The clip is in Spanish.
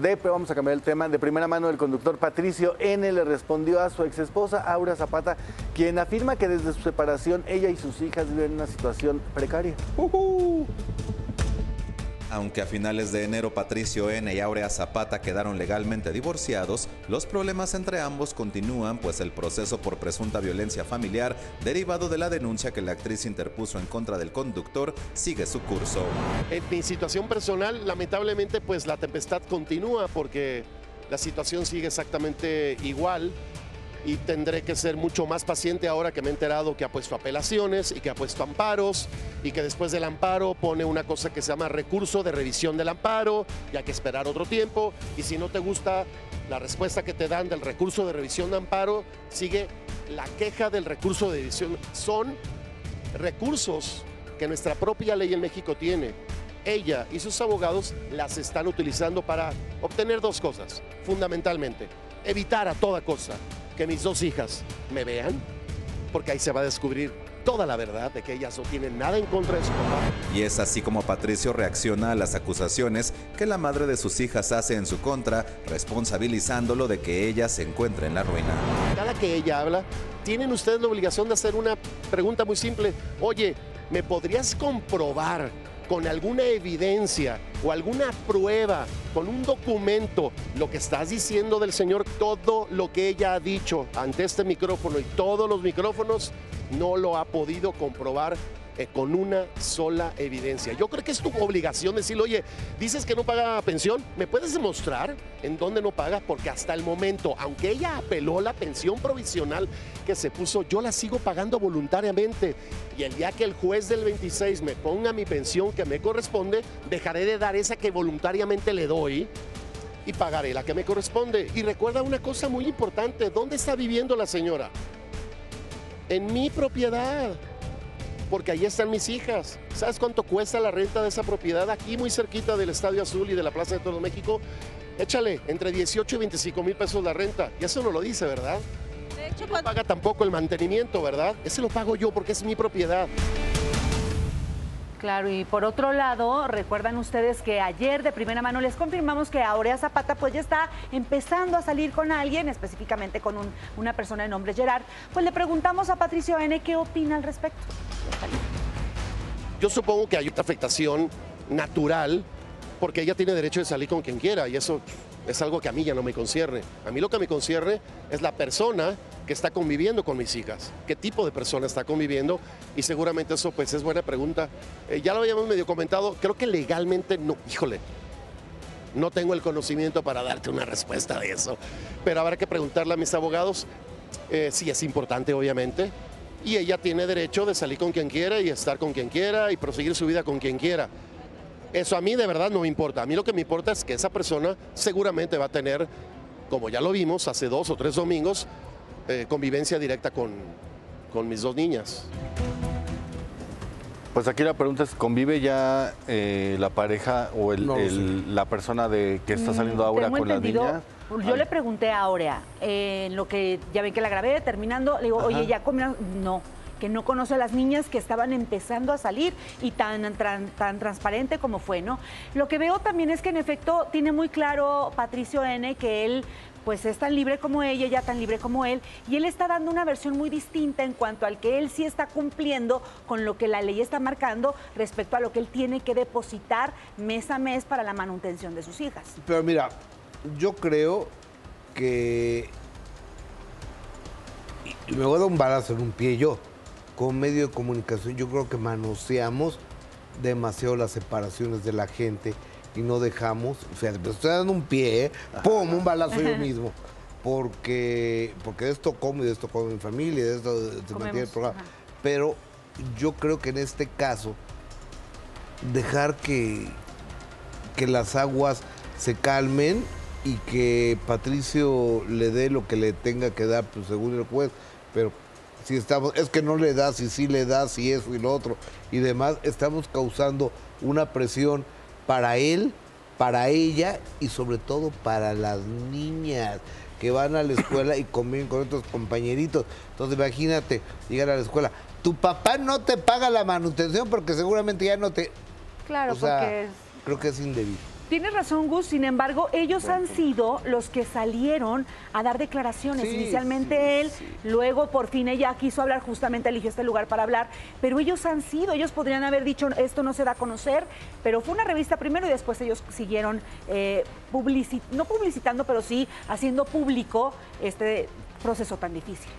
de, vamos a cambiar el tema, de primera mano el conductor Patricio N le respondió a su ex esposa Aura Zapata, quien afirma que desde su separación ella y sus hijas viven una situación precaria. Aunque a finales de enero Patricio N. y Aurea Zapata quedaron legalmente divorciados, los problemas entre ambos continúan, pues el proceso por presunta violencia familiar, derivado de la denuncia que la actriz interpuso en contra del conductor, sigue su curso. En mi situación personal, lamentablemente, pues la tempestad continúa porque la situación sigue exactamente igual y tendré que ser mucho más paciente ahora que me he enterado que ha puesto apelaciones y que ha puesto amparos y que después del amparo pone una cosa que se llama recurso de revisión del amparo y hay que esperar otro tiempo y si no te gusta la respuesta que te dan del recurso de revisión de amparo, sigue la queja del recurso de revisión. Son recursos que nuestra propia ley en México tiene. Ella y sus abogados las están utilizando para obtener dos cosas, fundamentalmente. Evitar a toda cosa que mis dos hijas me vean, porque ahí se va a descubrir toda la verdad de que ellas no tienen nada en contra de su papá. Y es así como Patricio reacciona a las acusaciones que la madre de sus hijas hace en su contra, responsabilizándolo de que ella se encuentre en la ruina. Cada que ella habla, tienen ustedes la obligación de hacer una pregunta muy simple. Oye, ¿me podrías comprobar con alguna evidencia o alguna prueba, con un documento, lo que estás diciendo del Señor, todo lo que ella ha dicho ante este micrófono y todos los micrófonos, no lo ha podido comprobar eh, con una sola evidencia. Yo creo que es tu obligación decirle, oye, dices que no paga pensión, ¿me puedes demostrar en dónde no paga? Porque hasta el momento, aunque ella apeló la pensión provisional que se puso, yo la sigo pagando voluntariamente. Y el día que el juez del 26 me ponga mi pensión que me corresponde, dejaré de dar esa que voluntariamente le doy y pagaré la que me corresponde. Y recuerda una cosa muy importante, ¿dónde está viviendo la señora? En mi propiedad porque ahí están mis hijas. ¿Sabes cuánto cuesta la renta de esa propiedad aquí muy cerquita del Estadio Azul y de la Plaza de Todo México? Échale entre 18 y 25 mil pesos la renta. Y eso no lo dice, ¿verdad? De hecho, no paga tampoco el mantenimiento, ¿verdad? Ese lo pago yo porque es mi propiedad. Claro, y por otro lado, recuerdan ustedes que ayer de primera mano les confirmamos que Aurea Zapata pues ya está empezando a salir con alguien, específicamente con una persona de nombre Gerard. Pues le preguntamos a Patricio N qué opina al respecto. Yo supongo que hay una afectación natural porque ella tiene derecho de salir con quien quiera y eso es algo que a mí ya no me concierne. A mí lo que me concierne es la persona que está conviviendo con mis hijas, qué tipo de persona está conviviendo y seguramente eso pues es buena pregunta. Eh, ya lo habíamos medio comentado, creo que legalmente no, híjole, no tengo el conocimiento para darte una respuesta de eso, pero habrá que preguntarle a mis abogados. Eh, sí, es importante obviamente, y ella tiene derecho de salir con quien quiera y estar con quien quiera y proseguir su vida con quien quiera. Eso a mí de verdad no me importa. A mí lo que me importa es que esa persona seguramente va a tener, como ya lo vimos hace dos o tres domingos, eh, convivencia directa con, mis dos niñas. Pues aquí la pregunta es, ¿convive ya eh, la pareja o la persona de que está saliendo mm, ahora con las niñas? Yo le pregunté a Aurea, en lo que ya ven que la grabé, terminando, le digo, oye, ya comieron, no, que no conoce a las niñas que estaban empezando a salir y tan, tan, transparente como fue, ¿no? Lo que veo también es que en efecto tiene muy claro Patricio N que él pues es tan libre como ella, ella tan libre como él, y él está dando una versión muy distinta en cuanto al que él sí está cumpliendo con lo que la ley está marcando respecto a lo que él tiene que depositar mes a mes para la manutención de sus hijas. Pero mira, yo creo que me voy a dar un balazo en un pie yo. Con medio de comunicación, yo creo que manoseamos demasiado las separaciones de la gente y no dejamos, fíjate, pero estoy dando un pie, ¿eh? ¡pum! Un balazo yo mismo. Porque, porque de esto como y de esto como mi familia, de esto se mantiene el programa. Pero yo creo que en este caso, dejar que, que las aguas se calmen y que Patricio le dé lo que le tenga que dar, pues según el juez, pero si estamos, es que no le das y sí le das y eso y lo otro y demás, estamos causando una presión para él, para ella y sobre todo para las niñas que van a la escuela y conviven con otros compañeritos. Entonces imagínate llegar a la escuela, tu papá no te paga la manutención porque seguramente ya no te... Claro, porque creo que es indebido. Tienes razón, Gus. Sin embargo, ellos han sido los que salieron a dar declaraciones. Sí, Inicialmente sí, él, sí. luego por fin ella quiso hablar, justamente eligió este lugar para hablar. Pero ellos han sido, ellos podrían haber dicho esto no se da a conocer, pero fue una revista primero y después ellos siguieron eh, publici- no publicitando, pero sí haciendo público este proceso tan difícil.